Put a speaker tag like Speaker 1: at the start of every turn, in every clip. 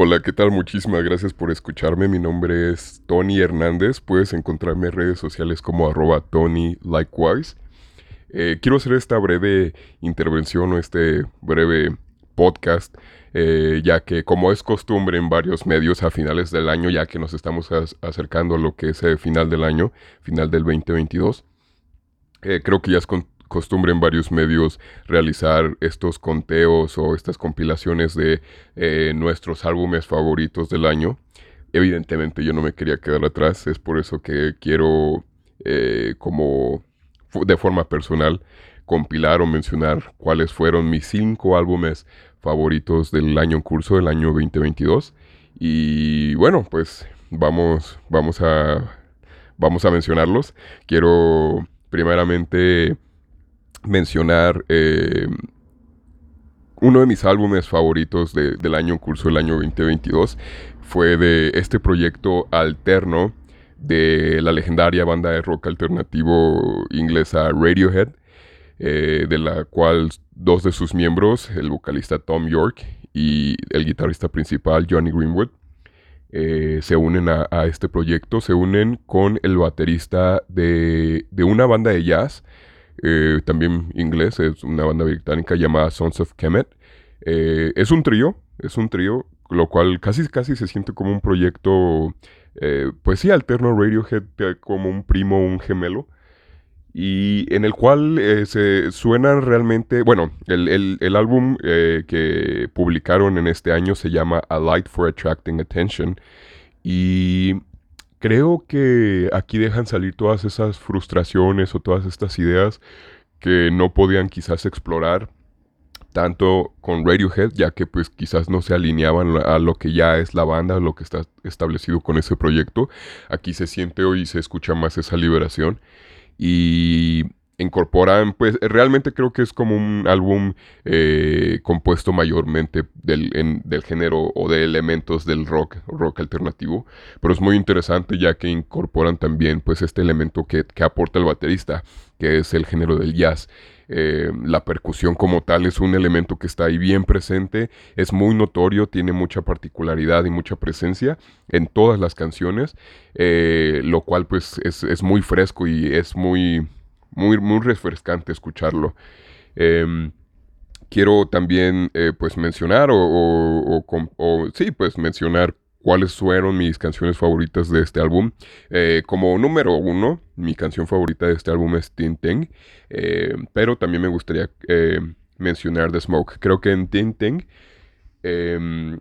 Speaker 1: Hola, ¿qué tal? Muchísimas gracias por escucharme. Mi nombre es Tony Hernández. Puedes encontrarme en redes sociales como arroba Tony Likewise. Eh, quiero hacer esta breve intervención o este breve podcast, eh, ya que como es costumbre en varios medios a finales del año, ya que nos estamos acercando a lo que es el final del año, final del 2022, eh, creo que ya es costumbre en varios medios realizar estos conteos o estas compilaciones de eh, nuestros álbumes favoritos del año. Evidentemente yo no me quería quedar atrás, es por eso que quiero eh, como de forma personal compilar o mencionar cuáles fueron mis cinco álbumes favoritos del año en curso, del año 2022. Y bueno, pues vamos, vamos a, vamos a mencionarlos. Quiero primeramente mencionar eh, uno de mis álbumes favoritos del año en curso, el año 2022, fue de este proyecto alterno de la legendaria banda de rock alternativo inglesa Radiohead, eh, de la cual dos de sus miembros, el vocalista Tom York y el guitarrista principal Johnny Greenwood, eh, se unen a, este proyecto, se unen con el baterista de, de una banda de jazz eh, también inglés, es una banda británica llamada Sons of Kemet. Eh, es un trío, es un trío, lo cual casi, casi se siente como un proyecto, eh, pues sí, alterno Radiohead, como un primo, un gemelo. Y en el cual se suenan realmente, bueno, el, el álbum que publicaron en este año se llama A Light for Attracting Attention. Y creo que aquí dejan salir todas esas frustraciones o todas estas ideas que no podían quizás explorar tanto con Radiohead, ya que pues quizás no se alineaban a lo que ya es la banda, lo que está establecido con ese proyecto. Aquí se siente hoy y se escucha más esa liberación. Y incorporan, pues realmente creo que es como un álbum eh, compuesto mayormente del, del, género o de elementos del rock, rock alternativo, pero es muy interesante ya que incorporan también pues este elemento que, aporta el baterista, que es el género del jazz. Eh, la percusión como tal es un elemento que está ahí bien presente, es muy notorio, tiene mucha particularidad y mucha presencia en todas las canciones, eh, lo cual pues es, es muy fresco y es muy muy, muy refrescante escucharlo. Em, quiero también eh, pues mencionar o, sí, pues mencionar cuáles fueron mis canciones favoritas de este álbum. Eh, como número uno, mi canción favorita de este álbum es Tinteng, eh, pero también me gustaría mencionar The Smoke. Creo que en Tinteng em,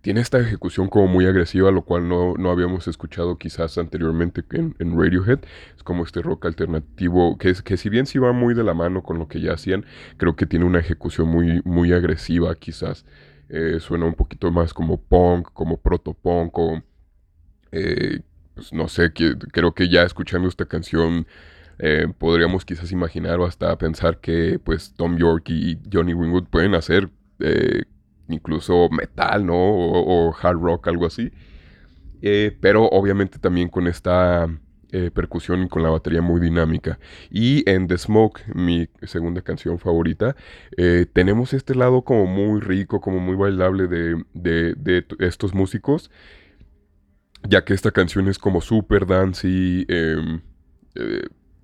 Speaker 1: tiene esta ejecución como muy agresiva, lo cual no, habíamos escuchado quizás anteriormente en, Radiohead. Es como este rock alternativo, que, que si bien sí va muy de la mano con lo que ya hacían, creo que tiene una ejecución muy, muy agresiva quizás. Eh, suena un poquito más como punk, como proto-punk, eh, pues no sé, creo que ya escuchando esta canción... Eh, podríamos quizás imaginar o hasta pensar que pues Tom York y Johnny Wingwood pueden hacer incluso metal, ¿no? O, hard rock, algo así. Eh, pero obviamente también con esta eh, percusión y con la batería muy dinámica. Y en The Smoke, mi segunda canción favorita, eh, tenemos este lado como muy rico, como muy bailable de, de, estos músicos. Ya que esta canción es como super dancey, em,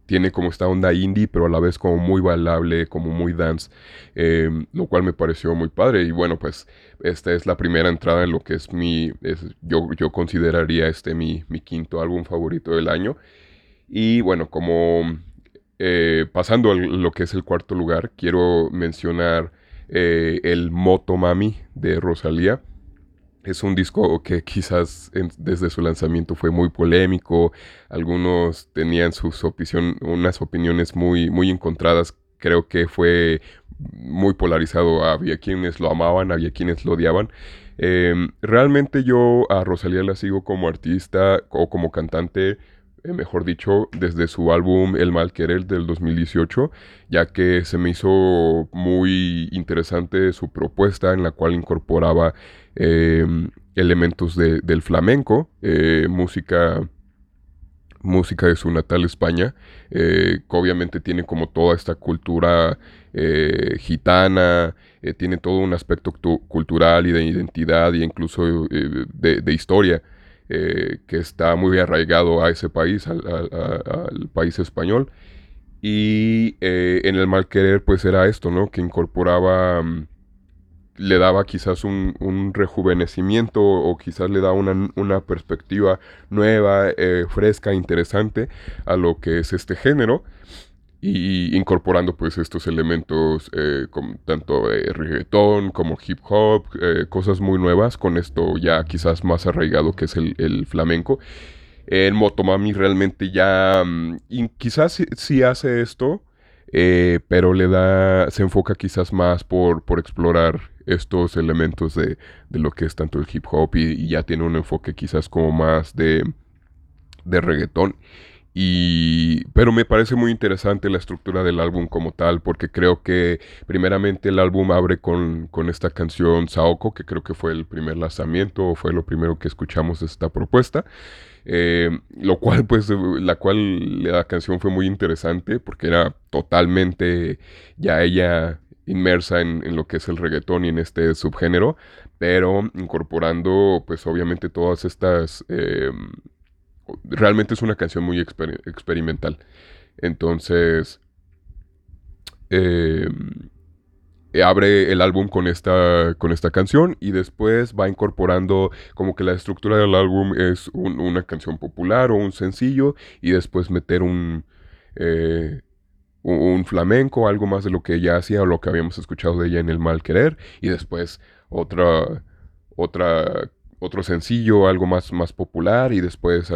Speaker 1: tiene como esta onda indie, pero a la vez como muy bailable, como muy dance, em, lo cual me pareció muy padre. Y bueno, pues esta es la primera entrada en lo que es mi, yo, yo consideraría este mi, mi, quinto álbum favorito del año. Y bueno, como eh, pasando a lo que es el cuarto lugar, quiero mencionar eh, el Moto Mami de Rosalía es un disco que quizás desde su lanzamiento fue muy polémico, algunos tenían sus opinión, unas opiniones muy, muy encontradas, creo que fue muy polarizado, había quienes lo amaban, había quienes lo odiaban. Em, realmente yo a Rosalía la sigo como artista o como cantante eh, mejor dicho, desde su álbum El Mal Querer del 2018, ya que se me hizo muy interesante su propuesta en la cual incorporaba em, elementos del flamenco, eh, música música de su natal España, eh, que obviamente tiene como toda esta cultura gitana, eh, tiene todo un aspecto cultural y de identidad e incluso eh, de, historia que está muy arraigado a ese país, al, país español. Y en el mal querer pues era esto, ¿no? Que incorporaba... Mm, le daba quizás un, rejuvenecimiento o quizás le da una, perspectiva nueva, eh, fresca, interesante a lo que es este género y incorporando pues estos elementos eh, tanto de reggaetón como hip hop, eh, cosas muy nuevas con esto ya quizás más arraigado que es el, flamenco. El Motomami realmente ya mm, quizás sí hace esto, eh, pero le da, se enfoca quizás más por, por explorar estos elementos de, lo que es tanto el hip hop y, ya tiene un enfoque quizás como más de, de reggaetón. Y, pero me parece muy interesante la estructura del álbum como tal, porque creo que primeramente el álbum abre con, con esta canción Saoko, que creo que fue el primer lanzamiento o fue lo primero que escuchamos esta propuesta. Eh, lo cual, pues, la cual la canción fue muy interesante porque era totalmente ya ella inmersa en, lo que es el reggaetón y en este subgénero, pero incorporando, pues, obviamente todas estas... Eh, realmente es una canción muy experimental. Entonces... Eh, eh, abre el álbum con esta, con esta canción y después va incorporando como que la estructura del álbum es una canción popular o un sencillo y después meter un, eh, un flamenco, algo más de lo que ella hacía o lo que habíamos escuchado de ella en El Mal Querer y después otra, otra, otro sencillo, algo más, más popular y después...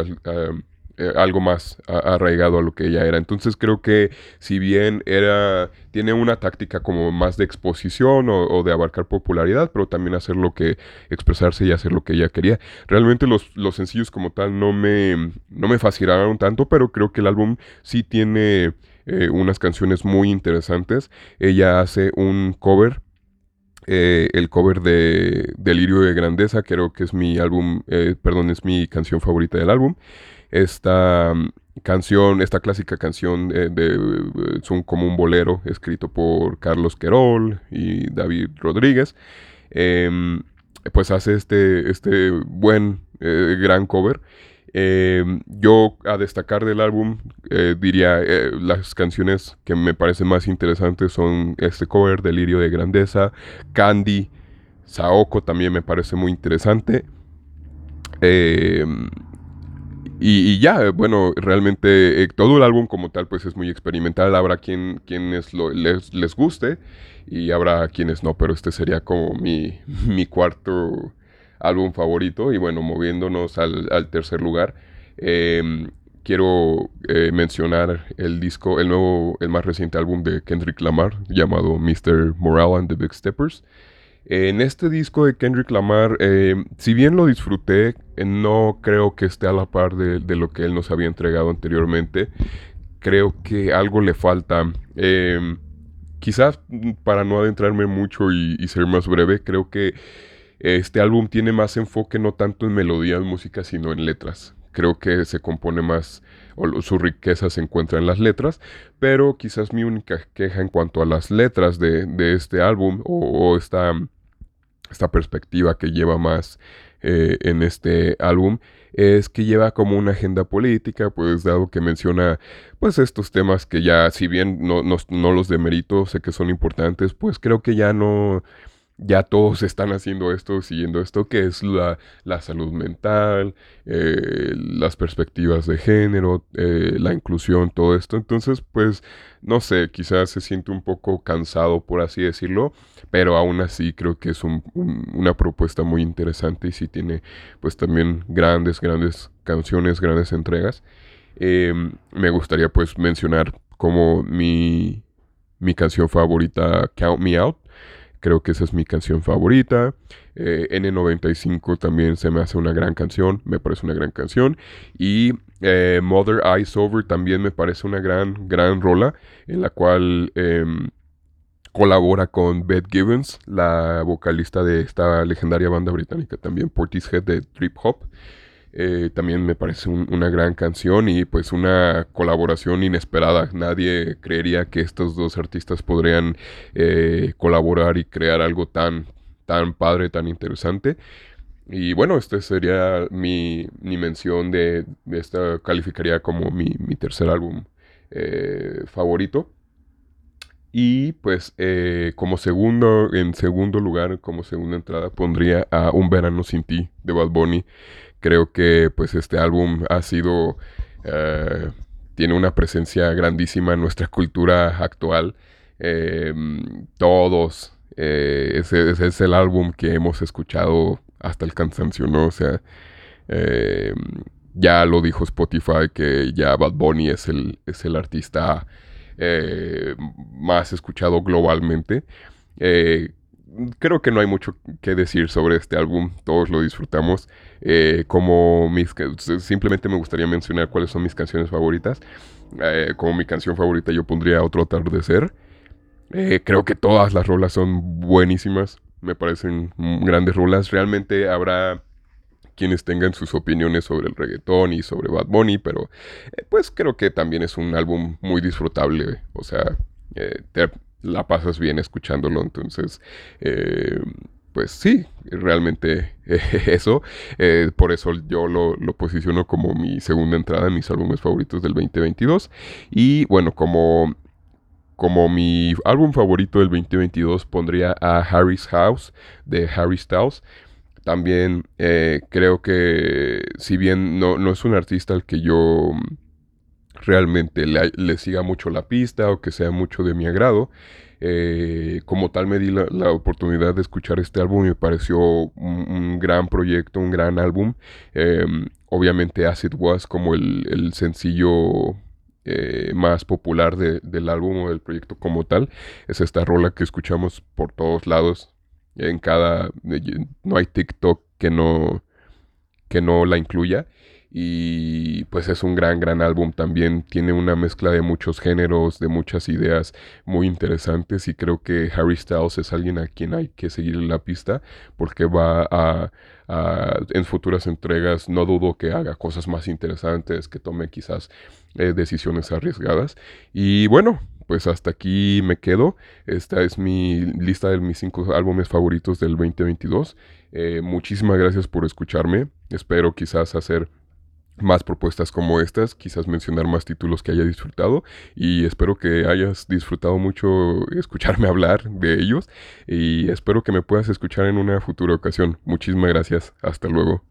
Speaker 1: Eh, algo más arraigado a lo que ella era. Entonces creo que si bien era, tiene una táctica como más de exposición o, de abarcar popularidad, pero también hacer lo que, expresarse y hacer lo que ella quería. Realmente los, los sencillos como tal no me, no me fascinaron tanto, pero creo que el álbum sí tiene eh, unas canciones muy interesantes. Ella hace un cover eh, el cover de Delirio de Grandeza, creo que es mi álbum, perdón, es mi canción favorita del álbum esta mm, canción, esta clásica canción de, eh, es un, como un bolero escrito por Carlos Querol y David Rodríguez, em, pues hace este, este buen, eh, gran cover. Em, yo a destacar del álbum eh, diría las canciones que me parecen más interesantes son este cover, Delirio de Grandeza, Candy, Saoko también me parece muy interesante. Eh, y, ya, bueno, realmente eh, todo el álbum como tal pues es muy experimental. Habrá quien, quienes les, les, guste y habrá quienes no, pero este sería como mi, mi cuarto álbum favorito. Y bueno, moviéndonos al, al tercer lugar, em, quiero eh, mencionar el disco, el nuevo, el más reciente álbum de Kendrick Lamar llamado Mr. Morale and the Big Steppers. En este disco de Kendrick Lamar, eh, si bien lo disfruté, no creo que esté a la par de, lo que él nos había entregado anteriormente. Creo que algo le falta. Em, quizás mm, para no adentrarme mucho y, ser más breve, creo que este álbum tiene más enfoque no tanto en melodía de música, sino en letras. Creo que se compone más, o su riqueza se encuentra en las letras, pero quizás mi única queja en cuanto a las letras de, este álbum o, o esta esta perspectiva que lleva más eh, en este álbum es que lleva como una agenda política, pues dado que menciona pues estos temas que ya si bien no, no, no los demerito, sé que son importantes, pues creo que ya no, ya todos están haciendo esto, siguiendo esto, que es la, salud mental, eh, las perspectivas de género, eh, la inclusión, todo esto. Entonces, pues, no sé, quizás se siente un poco cansado, por así decirlo, pero aún así creo que es una propuesta muy interesante y sí tiene, pues, también grandes, grandes canciones, grandes entregas. Em, me gustaría, pues, mencionar como mi, mi canción favorita, Count Me Out Creo que esa es mi canción favorita. Eh, N95 también se me hace una gran canción, me parece una gran canción. Y eh, Mother Eyes Over también me parece una gran, gran rola en la cual em, colabora con Beth Gibbons, la vocalista de esta legendaria banda británica también, Portishead de Trip Hop. Eh, también me parece una gran canción y pues una colaboración inesperada. Nadie creería que estos dos artistas podrían eh, colaborar y crear algo tan, tan padre, tan interesante. Y bueno, este sería mi, mi mención de, esta calificaría como mi, mi tercer álbum eh, favorito. Y pues como segundo, en segundo lugar, como segunda entrada, pondría a Un Verano Sin Ti de Bad Bunny. Creo que pues este álbum ha sido, eh, tiene una presencia grandísima en nuestra cultura actual. todos, ese, ese, es el álbum que hemos escuchado hasta el cansancio, ¿no? O sea, eh, ya lo dijo Spotify que ya Bad Bunny es el, es el artista eh, más escuchado globalmente. Eh, creo que no hay mucho que decir sobre este álbum, todos lo disfrutamos. como mis, simplemente me gustaría mencionar cuáles son mis canciones favoritas. como mi canción favorita yo pondría Otro atardecer. creo que todas las rolas son buenísimas me parecen grandes rolas. Realmente habrá quienes tengan sus opiniones sobre el reggaetón y sobre Bad Bunny, pero eh, pues creo que también es un álbum muy disfrutable, o sea, eh, te la pasas bien escuchándolo, entonces, eh, pues sí, realmente eso, por eso yo lo, lo, posiciono como mi segunda entrada en mis álbumes favoritos del 2022, y bueno, como como mi álbum favorito del 2022 pondría a Harry's House de Harry Styles. También eh, creo que si bien no, es un artista al que yo realmente le, siga mucho la pista o que sea mucho de mi agrado, eh, como tal me di la, oportunidad de escuchar este álbum y me pareció un, gran proyecto, un gran álbum. Em, obviamente Acid Was como el, el sencillo eh, más popular del álbum o del proyecto como tal. Es esta rola que escuchamos por todos lados. En cada. No hay TikTok que no. que no la incluya. Y pues es un gran, gran álbum también. Tiene una mezcla de muchos géneros, de muchas ideas muy interesantes. Y creo que Harry Styles es alguien a quien hay que seguir la pista. Porque va a en futuras entregas no dudo que haga cosas más interesantes, que tome quizás eh, decisiones arriesgadas. Y bueno, pues hasta aquí me quedo. Esta es mi lista de mis cinco álbumes favoritos del 2022. Eh, muchísimas gracias por escucharme. Espero quizás hacer más propuestas como estas, quizás mencionar más títulos que haya disfrutado y espero que hayas disfrutado mucho escucharme hablar de ellos y espero que me puedas escuchar en una futura ocasión. Muchísimas gracias, hasta luego.